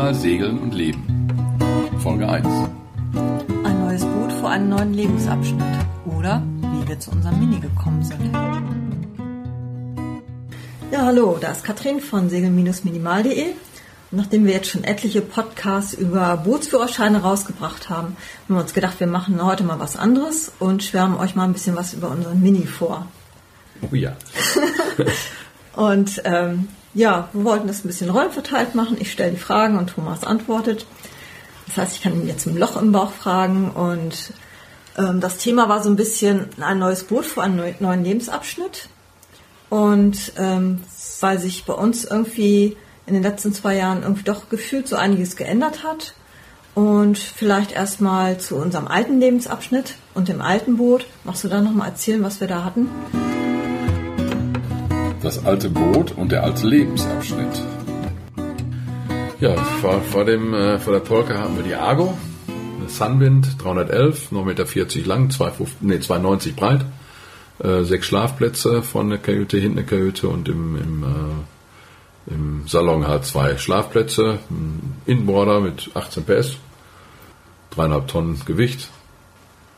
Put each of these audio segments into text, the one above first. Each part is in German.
Einmal Segeln und Leben. Folge 1. Ein neues Boot für einen neuen Lebensabschnitt. Oder wie wir zu unserem Mini gekommen sind. Ja, hallo, da ist Katrin von segel-minimal.de. Und nachdem wir jetzt schon etliche Podcasts über Bootsführerscheine rausgebracht haben, haben wir uns gedacht, wir machen heute mal was anderes und schwärmen euch mal ein bisschen was über unseren Mini vor. Oh ja. Und ähm, ja, wir wollten das ein bisschen rollenverteilt machen. Ich stelle die Fragen und Thomas antwortet. Das heißt, ich kann ihn jetzt im Loch im Bauch fragen. Und ähm, das Thema war so ein bisschen ein neues Boot für einen neuen Lebensabschnitt. Und ähm, weil sich bei uns irgendwie in den letzten zwei Jahren irgendwie doch gefühlt so einiges geändert hat. Und vielleicht erstmal zu unserem alten Lebensabschnitt und dem alten Boot. Machst du da nochmal erzählen, was wir da hatten? Das alte Boot und der alte Lebensabschnitt. Ja, vor, vor, dem, äh, vor der Polka haben wir die Argo, eine Sunwind 311, 9,40 Meter lang, 2,50, nee, 2,90 breit, äh, sechs Schlafplätze von der Kajüte, hinten eine Kajüte und im, im, äh, im Salon halt zwei Schlafplätze, Inboarder mit 18 PS, dreieinhalb Tonnen Gewicht.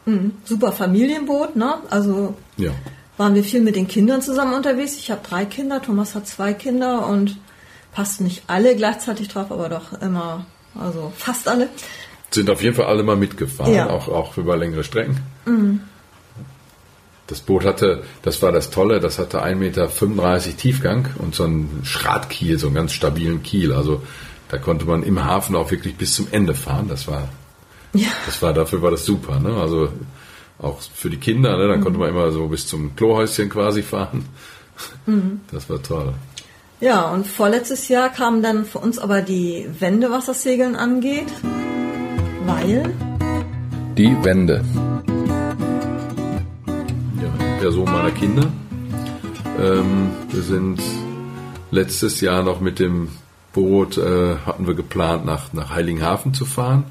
Mhm, super Familienboot, ne? Also ja waren wir viel mit den Kindern zusammen unterwegs. Ich habe drei Kinder, Thomas hat zwei Kinder und passten nicht alle gleichzeitig drauf, aber doch immer, also fast alle. Sind auf jeden Fall alle mal mitgefahren, Ja. auch, auch über längere Strecken. Das Boot hatte, das war das Tolle, das hatte 1,35 Meter Tiefgang und so einen Schratkiel, so einen ganz stabilen Kiel. Also da konnte man im Hafen auch wirklich bis zum Ende fahren. Das war, Ja. das war dafür war das super. Ne? Also auch für die Kinder, ne? dann konnte man immer so bis zum Klohäuschen quasi fahren. Das war toll. Ja, und vorletztes Jahr kamen dann für uns aber die Wände, was das Segeln angeht, weil Die Wende. ja, Person meiner Kinder. Ähm, wir sind letztes Jahr noch mit dem Boot, äh, hatten wir geplant, nach, nach Heiligenhafen zu fahren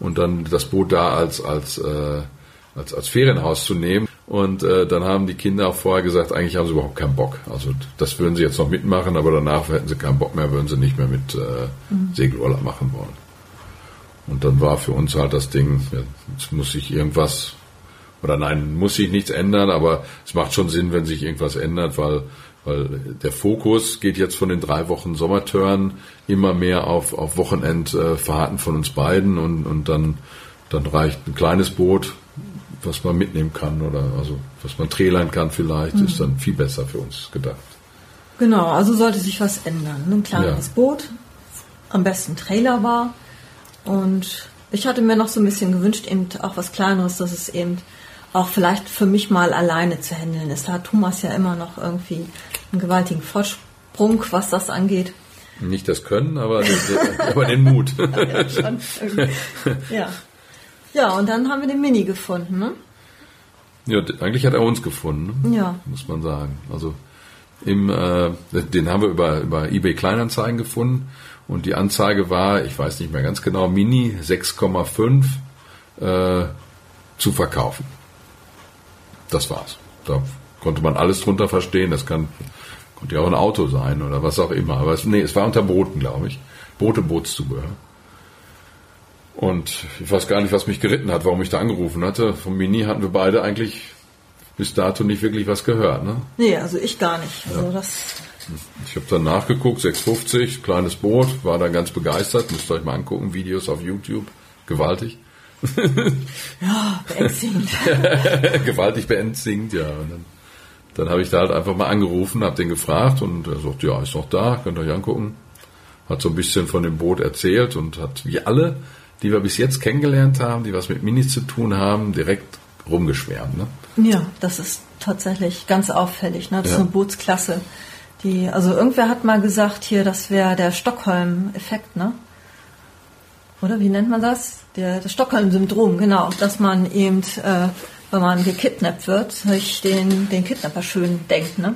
und dann das Boot da als, als, äh, als, als Ferienhaus zu nehmen. Und äh, dann haben die Kinder auch vorher gesagt, eigentlich haben sie überhaupt keinen Bock. Also das würden sie jetzt noch mitmachen, aber danach hätten sie keinen Bock mehr, würden sie nicht mehr mit äh, Segelurlaub machen wollen. Und dann war für uns halt das Ding, jetzt muss sich irgendwas oder nein, muss sich nichts ändern, aber es macht schon Sinn, wenn sich irgendwas ändert, weil, weil der Fokus geht jetzt von den drei Wochen Sommertörn immer mehr auf, auf Wochenendfahrten von uns beiden und, und dann, dann reicht ein kleines Boot, was man mitnehmen kann oder also was man trällern kann vielleicht, ist dann viel besser für uns gedacht. Genau, also sollte sich was ändern. Ein kleines Ja. Boot, am besten Trailer war. Und ich hatte mir noch so ein bisschen gewünscht, eben auch was Kleineres, dass es eben auch vielleicht für mich mal alleine zu handeln ist. Da hat Thomas ja immer noch irgendwie einen gewaltigen Vorsprung, was das angeht. Nicht das Können, aber den, aber den Mut. Ja, schon ja. Ja, und dann haben wir den Mini gefunden. Ne? Ja, eigentlich hat er uns gefunden, ne? Ja. muss man sagen. Also im, äh, den haben wir über, über eBay Kleinanzeigen gefunden und die Anzeige war, ich weiß nicht mehr ganz genau, Mini 6,5 äh, zu verkaufen. Das war's. Da konnte man alles drunter verstehen. Das kann konnte ja auch ein Auto sein oder was auch immer. Aber es, nee, es war unter Booten, glaube ich. Boote, Bootszubehör. Und ich weiß gar nicht, was mich geritten hat, warum ich da angerufen hatte. Vom Mini hatten wir beide eigentlich bis dato nicht wirklich was gehört. Ne? Nee, also ich gar nicht. Also das, Ich habe dann nachgeguckt, 650, kleines Boot, war da ganz begeistert. Müsst ihr euch mal angucken, Videos auf YouTube. Gewaltig. ja, beängstigend. Gewaltig beängstigend, ja. Und dann, dann habe ich da halt einfach mal angerufen, habe den gefragt und er sagt, ja, ist noch da, könnt ihr euch angucken. Hat so ein bisschen von dem Boot erzählt und hat wie alle, die wir bis jetzt kennengelernt haben, die was mit Minis zu tun haben, direkt rumgeschwärmt. Ne? Ja, das ist tatsächlich ganz auffällig. Ne? Das ist Ja. eine Bootsklasse. Die, also irgendwer hat mal gesagt hier, das wäre der Stockholm-Effekt, ne? Oder wie nennt man das? Der, das Stockholm-Syndrom, genau. Dass man eben, äh, wenn man gekidnappt wird, sich den, den Kidnapper schön denkt, ne?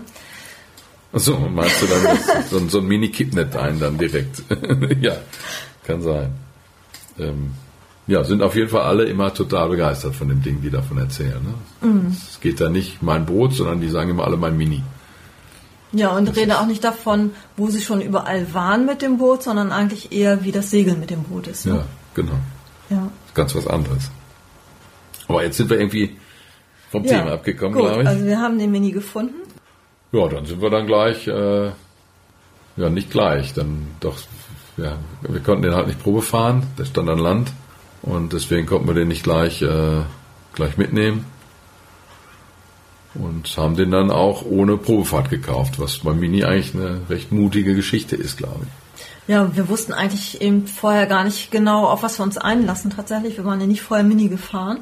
Achso, meinst du dann so, ein- so ein Mini-Kidnet ein dann direkt? ja, kann sein. Ähm, ja, sind auf jeden Fall alle immer total begeistert von dem Ding, die davon erzählen. Ne? Es geht da nicht mein Boot, sondern die sagen immer alle mein Mini. Ja, und rede auch nicht davon, wo sie schon überall waren mit dem Boot, sondern eigentlich eher, wie das Segeln mit dem Boot ist. Ne? Ja, genau. Ja. Ganz was anderes. Aber jetzt sind wir irgendwie vom Ja, Thema abgekommen, gut, glaube ich. Also wir haben den Mini gefunden. Ja, dann sind wir dann gleich, äh, ja, nicht gleich, dann doch, ja, wir konnten den halt nicht Probe fahren, der stand an Land und deswegen konnten wir den nicht gleich, äh, gleich mitnehmen und haben den dann auch ohne Probefahrt gekauft, was beim Mini eigentlich eine recht mutige Geschichte ist, glaube ich. Ja, wir wussten eigentlich eben vorher gar nicht genau, auf was wir uns einlassen tatsächlich. Wir waren ja nicht vorher Mini gefahren.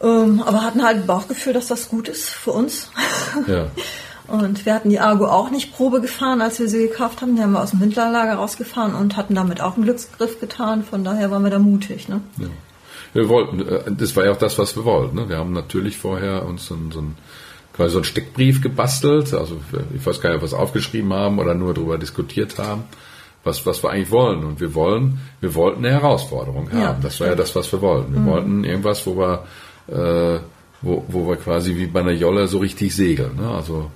Ähm, aber hatten halt ein Bauchgefühl, dass das gut ist für uns. Ja, Und wir hatten die Argo auch nicht Probe gefahren, als wir sie gekauft haben. Die haben wir aus dem Winterlager rausgefahren und hatten damit auch einen Glücksgriff getan. Von daher waren wir da mutig. Ne? ja. Wir wollten, äh, das war ja auch das, was wir wollten. Ne? Wir haben natürlich vorher uns so, ein- so ein quasi so einen Steckbrief gebastelt. Also ich weiß gar nicht, ob wir es aufgeschrieben haben oder nur darüber diskutiert haben, was, was wir eigentlich wollen. Und wir wollen, wir wollten eine Herausforderung haben. Ja, das war ja das, was wir wollten. Wir wollten irgendwas, wo wir, äh, wo, wo wir quasi wie bei einer Jolle so richtig segeln. Ne? Also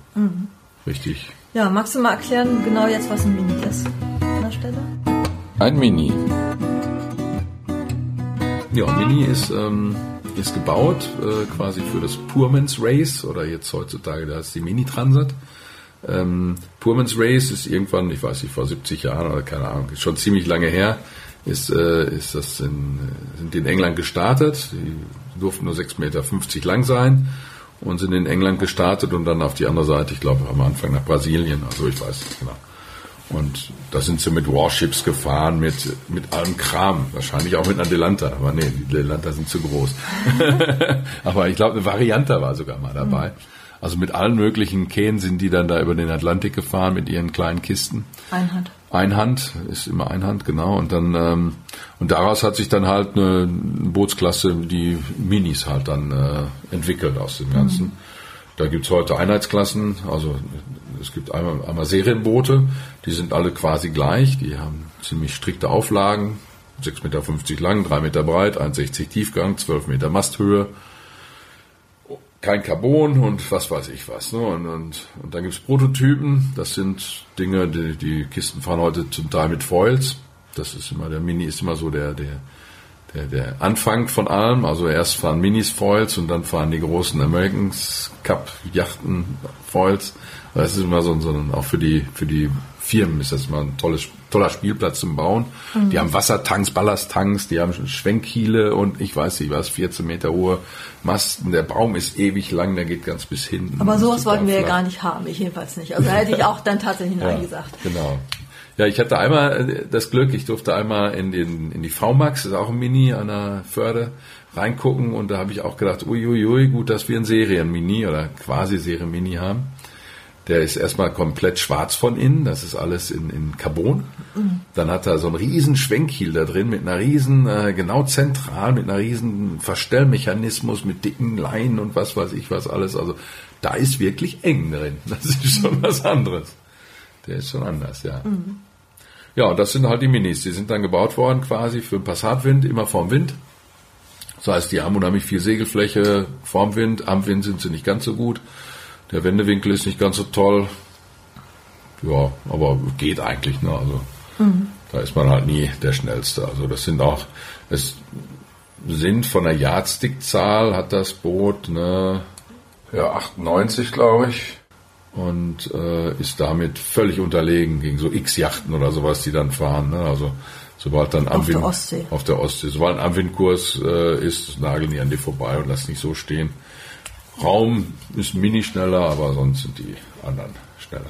richtig. Ja, magst du mal erklären genau jetzt, was ein Mini ist an der Stelle? Ein Mini. Ja, Mini ist, ähm, ist gebaut äh, quasi für das Poorman's Race oder jetzt heutzutage da ist die Mini Transat. Ähm, Poorman's Race ist irgendwann, ich weiß nicht, vor 70 Jahren oder keine Ahnung, ist schon ziemlich lange her, ist, äh, ist das in, sind die in England gestartet. Die durften nur 6,50 Meter lang sein und sind in England gestartet und dann auf die andere Seite, ich glaube am Anfang nach Brasilien, also ich weiß nicht genau. Und da sind sie mit Warships gefahren, mit, mit allem Kram. Wahrscheinlich auch mit einer Delanta. Aber nee, die Delanta sind zu groß. Aber ich glaube, eine Variante war sogar mal dabei. Also mit allen möglichen Kähnen sind die dann da über den Atlantik gefahren mit ihren kleinen Kisten. Einhand. Einhand, ist immer Einhand, genau. Und dann ähm, und daraus hat sich dann halt eine Bootsklasse, die Minis halt dann äh, entwickelt aus dem Ganzen. Da gibt's heute Einheitsklassen, also es gibt einmal, einmal Serienboote, die sind alle quasi gleich, die haben ziemlich strikte Auflagen, 6,50 Meter lang, 3 Meter breit, 1,60 Tiefgang, 12 Meter Masthöhe, kein Carbon und was weiß ich was. Ne? Und, und, und dann gibt's Prototypen, das sind Dinge, die, die Kisten fahren heute zum Teil mit Foils. Das ist immer, der Mini ist immer so der, der, der, der Anfang von allem. Also erst fahren Minis Foils und dann fahren die großen Americans Cup Yachten Foils. Das ist immer so, so ein, auch für die, für die Firmen ist das mal ein tolles, toller Spielplatz zum Bauen. Die haben Wassertanks, Ballasttanks, die haben Schwenkkiele und ich weiß nicht was, 14 Meter hohe Masten. Der Baum ist ewig lang, der geht ganz bis hinten. Aber sowas wollten wir ja flach. gar nicht haben, ich jedenfalls nicht. Also da hätte ich auch dann tatsächlich Nein gesagt. Genau. Ja, ich hatte einmal äh, das Glück, ich durfte einmal in, den, in die VMAX, das ist auch ein Mini an der Förde, reingucken und da habe ich auch gedacht, uiuiui, ui, gut, dass wir ein Serien-Mini oder quasi Serien-Mini haben. Der ist erstmal komplett schwarz von innen, das ist alles in, in Carbon. Dann hat er so einen riesen Schwenkkiel da drin mit einer riesen, äh, genau zentral, mit einer riesen Verstellmechanismus, mit dicken Leinen und was weiß ich was alles. Also da ist wirklich eng drin. Das ist schon was anderes. Der ist schon anders, ja. Ja, und das sind halt die Minis. Die sind dann gebaut worden quasi für den Passatwind, immer vorm Wind. Das heißt, die haben unheimlich viel Segelfläche vorm Wind. Am Wind sind sie nicht ganz so gut. Der Wendewinkel ist nicht ganz so toll. Ja, aber geht eigentlich. Ne? Also da ist man halt nie der Schnellste. Also das sind auch, es sind von der Yardstick-Zahl hat das Boot ne, ja 98, glaube ich und äh, ist damit völlig unterlegen gegen so X-Yachten oder sowas, die dann fahren. Ne? Also sobald dann am Auf der Wind, Ostsee. auf der Ostsee, sobald ein Anwindkurs äh, ist, nageln die an dir vorbei und lassen nicht so stehen. Raum ist mini schneller, aber sonst sind die anderen schneller.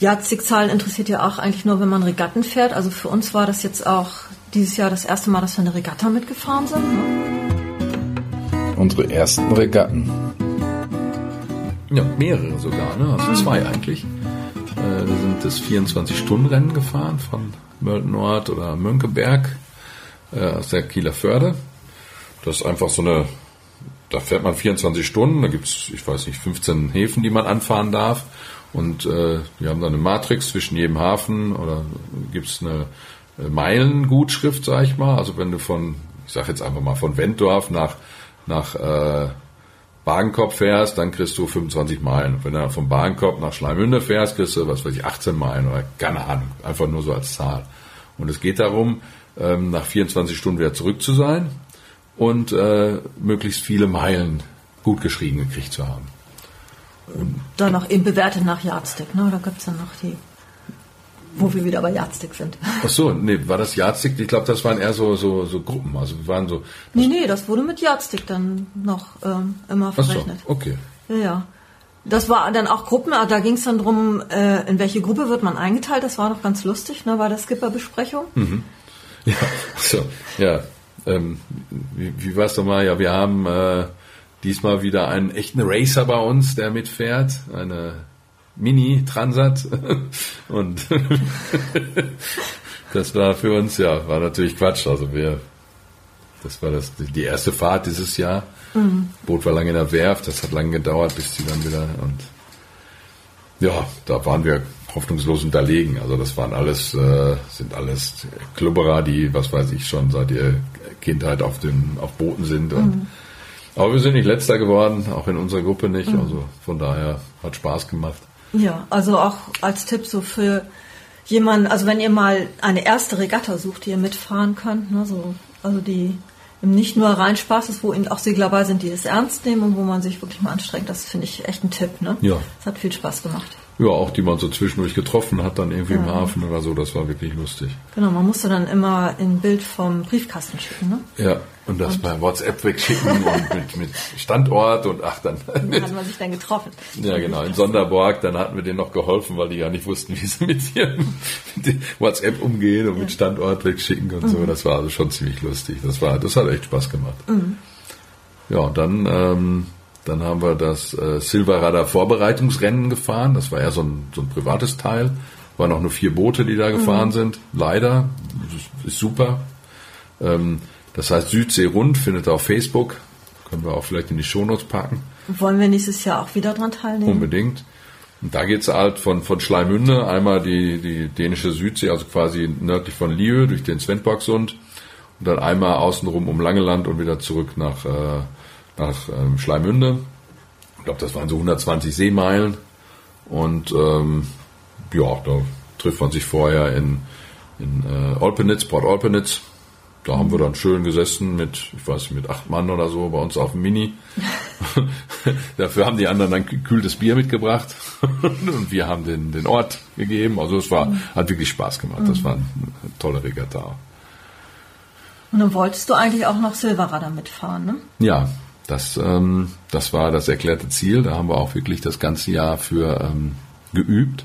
Yardstick-Zahlen interessiert ja auch eigentlich nur, wenn man Regatten fährt. Also für uns war das jetzt auch dieses Jahr das erste Mal, dass wir eine Regatta mitgefahren sind. Ne? Unsere ersten Regatten. Ja, mehrere sogar, ne? also zwei eigentlich. Äh, wir sind das 24-Stunden-Rennen gefahren von Mölten Nord oder Mönckeberg äh, aus der Kieler Förde. Das ist einfach so eine, da fährt man 24 Stunden, da gibt's ich weiß nicht, 15 Häfen, die man anfahren darf. Und äh, die haben dann eine Matrix zwischen jedem Hafen oder gibt's eine äh, Meilengutschrift, sag ich mal. Also wenn du von, ich sag jetzt einfach mal von Wenddorf nach, nach äh, Wagenkorb fährst, dann kriegst du 25 Meilen. Wenn du vom Wagenkorb nach Schleimünde fährst, kriegst du, was weiß ich, 18 Meilen oder keine Ahnung. Einfach nur so als Zahl. Und es geht darum, ähm, nach 24 Stunden wieder zurück zu sein und äh, möglichst viele Meilen gut geschrieben gekriegt zu haben. Und dann noch eben bewertet nach Yardstick, ne? Oder gibt es dann noch die, wo wir wieder bei Yardstick sind? Ach so, nee, war das Yardstick? Ich glaube, das waren eher so, so, so Gruppen. Also wir waren so. Nee, nee, das wurde mit Yardstick dann noch ähm, immer verrechnet. Ach so, okay. Ja, ja. Das war dann auch Gruppen, da ging es dann drum, äh, in welche Gruppe wird man eingeteilt. Das war doch ganz lustig, ne, bei der Skipper-Besprechung. Mhm. Ja, so, ja. Ähm, wie wie war es nochmal? Ja, wir haben äh, diesmal wieder einen echten Racer bei uns, der mitfährt. Eine Mini-Transat. Und das war für uns, ja, war natürlich Quatsch. Also wir, das war das, die erste Fahrt dieses Jahr. Mhm. Boot war lange in der Werft, das hat lange gedauert, bis die dann wieder und ja, da waren wir hoffnungslos unterlegen. Also das waren alles, äh, sind alles Klubberer, die, was weiß ich, schon seit ihrer Kindheit auf dem, auf Booten sind. Und, mhm. Aber wir sind nicht letzter geworden, auch in unserer Gruppe nicht. Mhm. Also von daher hat Spaß gemacht. Ja, also auch als Tipp so für jemanden, also wenn ihr mal eine erste Regatta sucht, die ihr mitfahren könnt, ne, so, also die nicht nur rein Spaß ist, wo eben auch Segler bei sind, die es ernst nehmen und wo man sich wirklich mal anstrengt. Das finde ich echt ein Tipp. Ne? Ja. Das hat viel Spaß gemacht. Ja, auch die man so zwischendurch getroffen hat, dann irgendwie ja. im Hafen oder so, das war wirklich lustig. Genau, man musste dann immer ein Bild vom Briefkasten schicken, ne? Ja, und das und bei WhatsApp wegschicken und mit, mit Standort und ach dann. dann hat man sich dann getroffen. Ja, genau, in Sonderborg, dann hatten wir denen noch geholfen, weil die ja nicht wussten, wie sie mit ihrem WhatsApp umgehen und ja. mit Standort wegschicken und mhm. so. Das war also schon ziemlich lustig. Das war, das hat echt Spaß gemacht. Mhm. Ja, und dann, ähm, dann haben wir das äh, Silverradar Vorbereitungsrennen gefahren. Das war ja so ein, so ein privates Teil. Waren auch nur vier Boote, die da gefahren mhm. sind. Leider. Das ist super. Ähm, das heißt Südsee rund, findet ihr auf Facebook. Können wir auch vielleicht in die Shownotes packen. Wollen wir nächstes Jahr auch wieder dran teilnehmen? Unbedingt. Und da geht's halt von, von Schleimünde einmal die, die dänische Südsee, also quasi nördlich von Liö durch den Svendborgsund und dann einmal außenrum um Langeland und wieder zurück nach äh, nach ähm, Schleimünde. Ich glaube, das waren so 120 Seemeilen. Und ähm, ja, da trifft man sich vorher in, in äh, Olpenitz, Port Olpenitz. Da haben wir dann schön gesessen mit, ich weiß nicht, mit acht Mann oder so bei uns auf dem Mini. Dafür haben die anderen dann kühltes Bier mitgebracht und wir haben den, den Ort gegeben. Also es war, hat wirklich Spaß gemacht. Das war eine tolle Regatta. Und dann wolltest du eigentlich auch noch Silverradar mitfahren, ne? Ja, das, ähm, das war das erklärte Ziel. Da haben wir auch wirklich das ganze Jahr für ähm, geübt.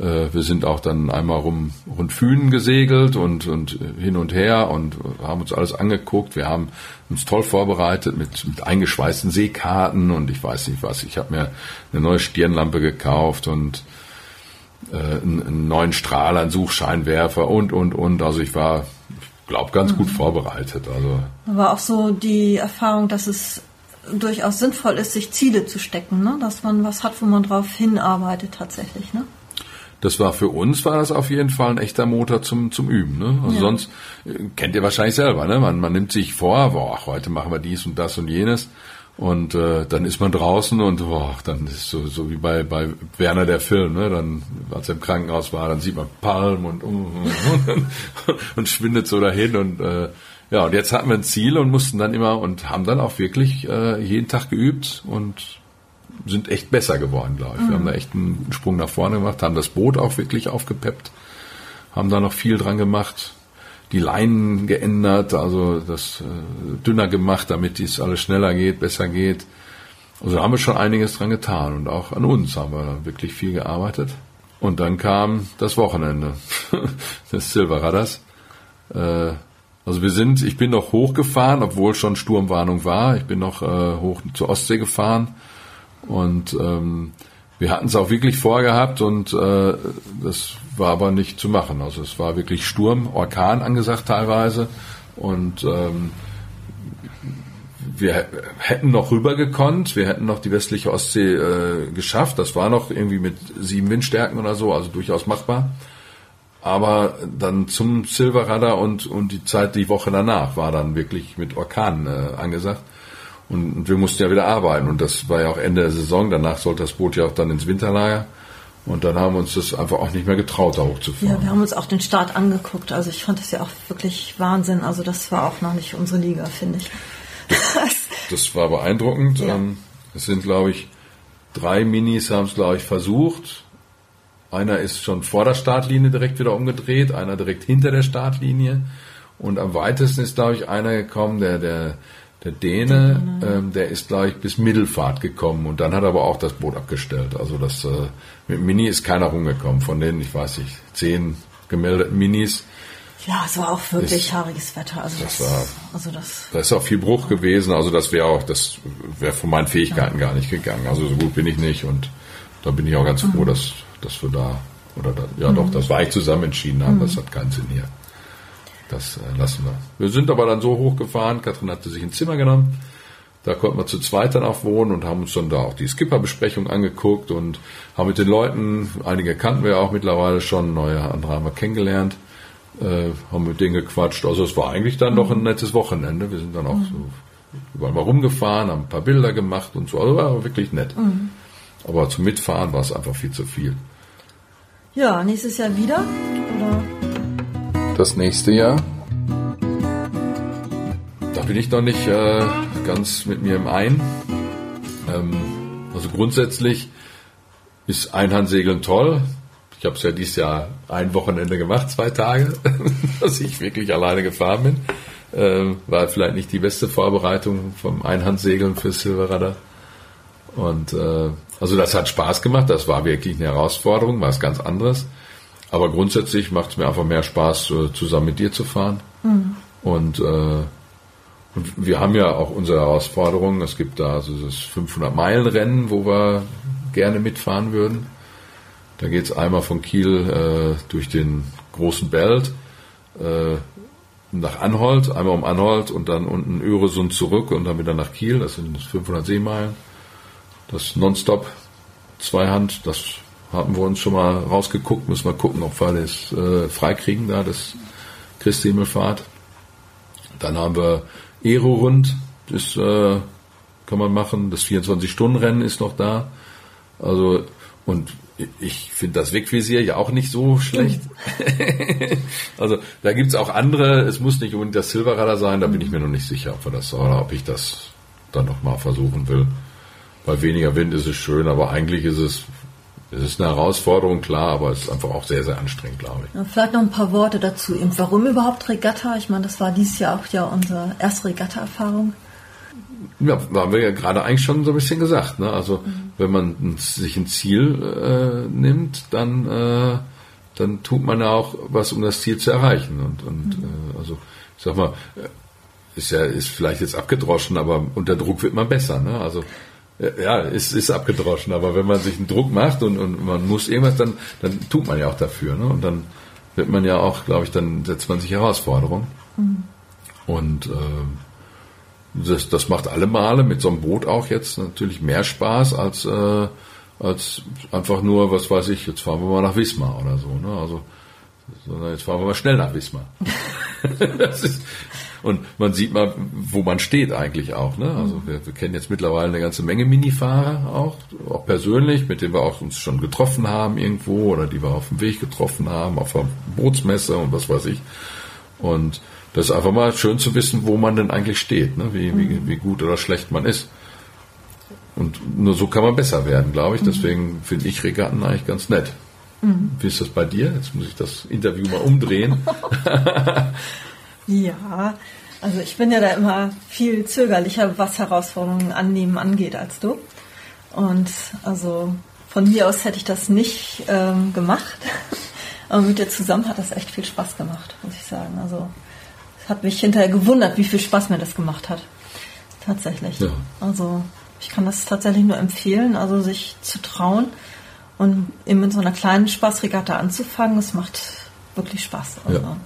Äh, wir sind auch dann einmal rum rund Fünen gesegelt und, und hin und her und haben uns alles angeguckt. Wir haben uns toll vorbereitet mit, mit eingeschweißten Seekarten und ich weiß nicht was. Ich habe mir eine neue Stirnlampe gekauft und äh, einen, einen neuen Strahler, einen Suchscheinwerfer und, und, und. Also ich war glaube, ganz gut vorbereitet. Also war auch so die Erfahrung, dass es durchaus sinnvoll ist, sich Ziele zu stecken, ne? dass man was hat, wo man drauf hinarbeitet tatsächlich. Ne? Das war für uns war das auf jeden Fall ein echter Motor zum zum Üben. Ne? Also ja. sonst äh, kennt ihr wahrscheinlich selber. Ne? Man, man nimmt sich vor, boah, heute machen wir dies und das und jenes und äh, dann ist man draußen und boah, dann ist so, so wie bei, bei Werner der Film, ne? Dann, als er im Krankenhaus war, dann sieht man Palm und, und, und, und schwindet so dahin und äh, ja, und jetzt hatten wir ein Ziel und mussten dann immer und haben dann auch wirklich äh, jeden Tag geübt und sind echt besser geworden, glaube ich. Mhm. Wir haben da echt einen Sprung nach vorne gemacht, haben das Boot auch wirklich aufgepeppt, haben da noch viel dran gemacht die Leinen geändert, also das äh, dünner gemacht, damit dies alles schneller geht, besser geht. Also haben wir schon einiges dran getan und auch an uns haben wir wirklich viel gearbeitet. Und dann kam das Wochenende des Silverraders. Äh, also wir sind, ich bin noch hochgefahren, obwohl schon Sturmwarnung war. Ich bin noch äh, hoch zur Ostsee gefahren und ähm, wir hatten es auch wirklich vorgehabt und äh, das war aber nicht zu machen. Also es war wirklich Sturm, Orkan angesagt teilweise und ähm, wir hätten noch rüber gekonnt, wir hätten noch die westliche Ostsee äh, geschafft. Das war noch irgendwie mit sieben Windstärken oder so, also durchaus machbar. Aber dann zum Silverradar und, und die Zeit, die Woche danach war dann wirklich mit Orkan äh, angesagt. Und wir mussten ja wieder arbeiten. Und das war ja auch Ende der Saison. Danach sollte das Boot ja auch dann ins Winterlager. Und dann haben wir uns das einfach auch nicht mehr getraut, da hochzufahren. Ja, wir haben uns auch den Start angeguckt. Also ich fand das ja auch wirklich Wahnsinn. Also das war auch noch nicht unsere Liga, finde ich. Das war beeindruckend. Ja. Ähm, Es sind, glaube ich, drei Minis haben es, glaube ich, versucht. Einer ist schon vor der Startlinie direkt wieder umgedreht, einer direkt hinter der Startlinie. Und am weitesten ist, glaube ich, einer gekommen, der, der, der Däne, ähm, der ist, glaube ich, bis Mittelfahrt gekommen und dann hat er aber auch das Boot abgestellt. Also das äh, mit Mini ist keiner rumgekommen. Von den, ich weiß nicht, zehn gemeldeten Minis. Ja, es war auch wirklich Ist- haariges Wetter. Also das das, war- also das Da ist auch viel Bruch gewesen, also das wäre auch, das wäre von meinen Fähigkeiten gar nicht gegangen. Also so gut bin ich nicht und da bin ich auch ganz froh, dass, dass wir da, oder da, ja doch, dass wir eigentlich zusammen entschieden haben, das hat keinen Sinn hier. Das äh, lassen wir. Wir sind aber dann so hochgefahren, Katrin hatte sich ein Zimmer genommen, da konnten wir zu zweit dann auch wohnen und haben uns dann da auch die Skipper-Besprechung angeguckt und haben mit den Leuten, einige kannten wir ja auch mittlerweile schon, neue andere haben wir kennengelernt äh, haben mit denen gequatscht. Also es war eigentlich dann noch ein nettes Wochenende. Wir sind dann auch so überall mal rumgefahren, haben ein paar Bilder gemacht und so. Also war wirklich nett. Aber zum Mitfahren war es einfach viel zu viel. ja, nächstes Jahr wieder. Oder? Das nächste Jahr? Da bin ich noch nicht äh, ganz mit mir im Ein. Ähm, also grundsätzlich ist Einhandsegeln toll. Ich habe es ja dieses Jahr ein Wochenende gemacht, zwei Tage, dass ich wirklich alleine gefahren bin. Ähm, war vielleicht nicht die beste Vorbereitung vom Einhandsegeln für Silverradar. Und äh, also das hat Spaß gemacht, das war wirklich eine Herausforderung, war was ganz anderes. Aber grundsätzlich macht es mir einfach mehr Spaß, äh, zusammen mit dir zu fahren. Und, äh, und wir haben ja auch unsere Herausforderungen. Es gibt da also das 500-Meilen-Rennen, wo wir gerne mitfahren würden. Da geht es einmal von Kiel äh, durch den großen Belt äh, nach Anholt, einmal um Anholt und dann unten Öresund zurück und dann wieder nach Kiel. Das sind 500 Seemeilen. Das Nonstop Zweihand, das haben wir uns schon mal rausgeguckt. Müssen wir gucken, ob wir das äh, freikriegen da, das Christi Himmelfahrt. Dann haben wir Aero-Rund, das äh, kann man machen. Das 24-Stunden-Rennen ist noch da. Also, und ich finde das Wegvisier ja auch nicht so schlecht. also, da gibt's auch andere. Es muss nicht unbedingt das Silverradar sein. Da bin ich mir noch nicht sicher, ob wir das oder ob ich das dann noch mal versuchen will. Bei weniger Wind ist es schön, aber eigentlich ist es, es ist eine Herausforderung, klar, aber es ist einfach auch sehr, sehr anstrengend, glaube ich. Ja, vielleicht noch ein paar Worte dazu. Eben, warum überhaupt Regatta? Ich meine, das war dieses Jahr auch ja unsere erste Regatta-Erfahrung. Ja, haben wir ja gerade eigentlich schon so ein bisschen gesagt. Ne? Also wenn man sich ein Ziel äh, nimmt, dann, äh, dann tut man ja auch was, um das Ziel zu erreichen. Und, und äh, also ich sag mal, äh, ist ja ist vielleicht jetzt abgedroschen, aber unter Druck wird man besser. Ne? Also ja, es ist abgedroschen, aber wenn man sich einen Druck macht und, und man muss irgendwas, dann, dann tut man ja auch dafür. Ne? Und dann wird man ja auch, glaube ich, dann setzt man sich Herausforderungen. Und ähm, das, das macht alle Male mit so einem Boot auch jetzt natürlich mehr Spaß als, äh, als einfach nur, was weiß ich, jetzt fahren wir mal nach Wismar oder so. Ne? Also, sondern jetzt fahren wir mal schnell nach Wismar. das ist, und man sieht mal, wo man steht eigentlich auch. Ne? Also wir, wir kennen jetzt mittlerweile eine ganze Menge Minifahrer auch, auch persönlich, mit denen wir auch uns schon getroffen haben irgendwo oder die wir auf dem Weg getroffen haben, auf der Bootsmesse und was weiß ich. Und das ist einfach mal schön zu wissen, wo man denn eigentlich steht, ne? wie, wie, wie gut oder schlecht man ist. Und nur so kann man besser werden, glaube ich. Deswegen finde ich Regatten eigentlich ganz nett. Wie ist das bei dir? Jetzt muss ich das Interview mal umdrehen. Ja, also ich bin ja da immer viel zögerlicher, was Herausforderungen annehmen angeht, als du. Und also von mir aus hätte ich das nicht ähm, gemacht. Aber mit dir zusammen hat das echt viel Spaß gemacht, muss ich sagen. Also es hat mich hinterher gewundert, wie viel Spaß mir das gemacht hat. Tatsächlich. Ja. Also ich kann das tatsächlich nur empfehlen, also sich zu trauen und eben in so einer kleinen Spaßregatta anzufangen. Es macht wirklich Spaß. Also. Ja.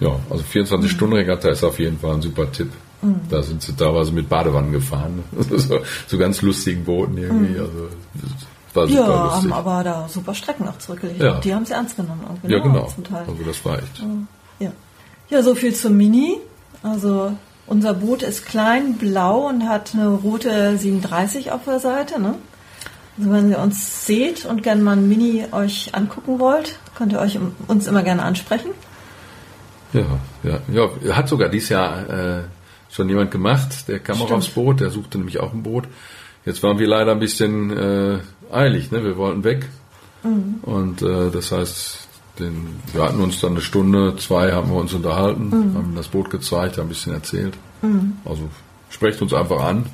Ja, also 24-Stunden-Regatta ist auf jeden Fall ein super Tipp. Da sind sie teilweise mit Badewannen gefahren. so, so ganz lustigen Booten irgendwie. Also, das war super Ja, lustig. haben aber da super Strecken auch zurückgelegt. Ja. Die haben sie ernst genommen. Auch, ja, genau. Also das war echt. Ja. ja, so viel zum Mini. Also Unser Boot ist klein, blau und hat eine rote 37 auf der Seite. Ne? Also wenn ihr uns seht und gerne mal ein Mini euch angucken wollt, könnt ihr euch uns immer gerne ansprechen. Ja, ja, ja. Hat sogar dieses Jahr äh, schon jemand gemacht, der kam auch aufs Boot, der suchte nämlich auch ein Boot. Jetzt waren wir leider ein bisschen äh, eilig, ne? Wir wollten weg. Mhm. Und äh, das heißt, den, wir hatten uns dann eine Stunde, zwei haben wir uns unterhalten, mhm. haben das Boot gezeigt, haben ein bisschen erzählt. Mhm. Also sprecht uns einfach an.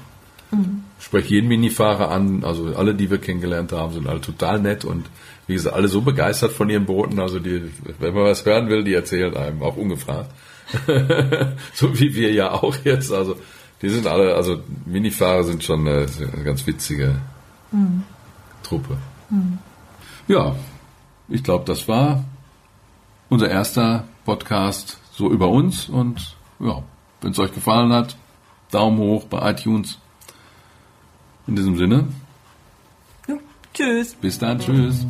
Mhm. Sprecht jeden Minifahrer an. Also alle, die wir kennengelernt haben, sind alle total nett und wie gesagt, alle so begeistert von ihren Booten. Also die, wenn man was hören will, die erzählen einem, auch ungefragt. so wie wir ja auch jetzt. Also die sind alle, also Minifahrer sind schon eine, ganz witzige mhm. Truppe. Mhm. Ja, ich glaube, das war unser erster Podcast so über uns und ja, wenn es euch gefallen hat, Daumen hoch bei iTunes. In diesem Sinne. Tschüss. Bis dann, tschüss.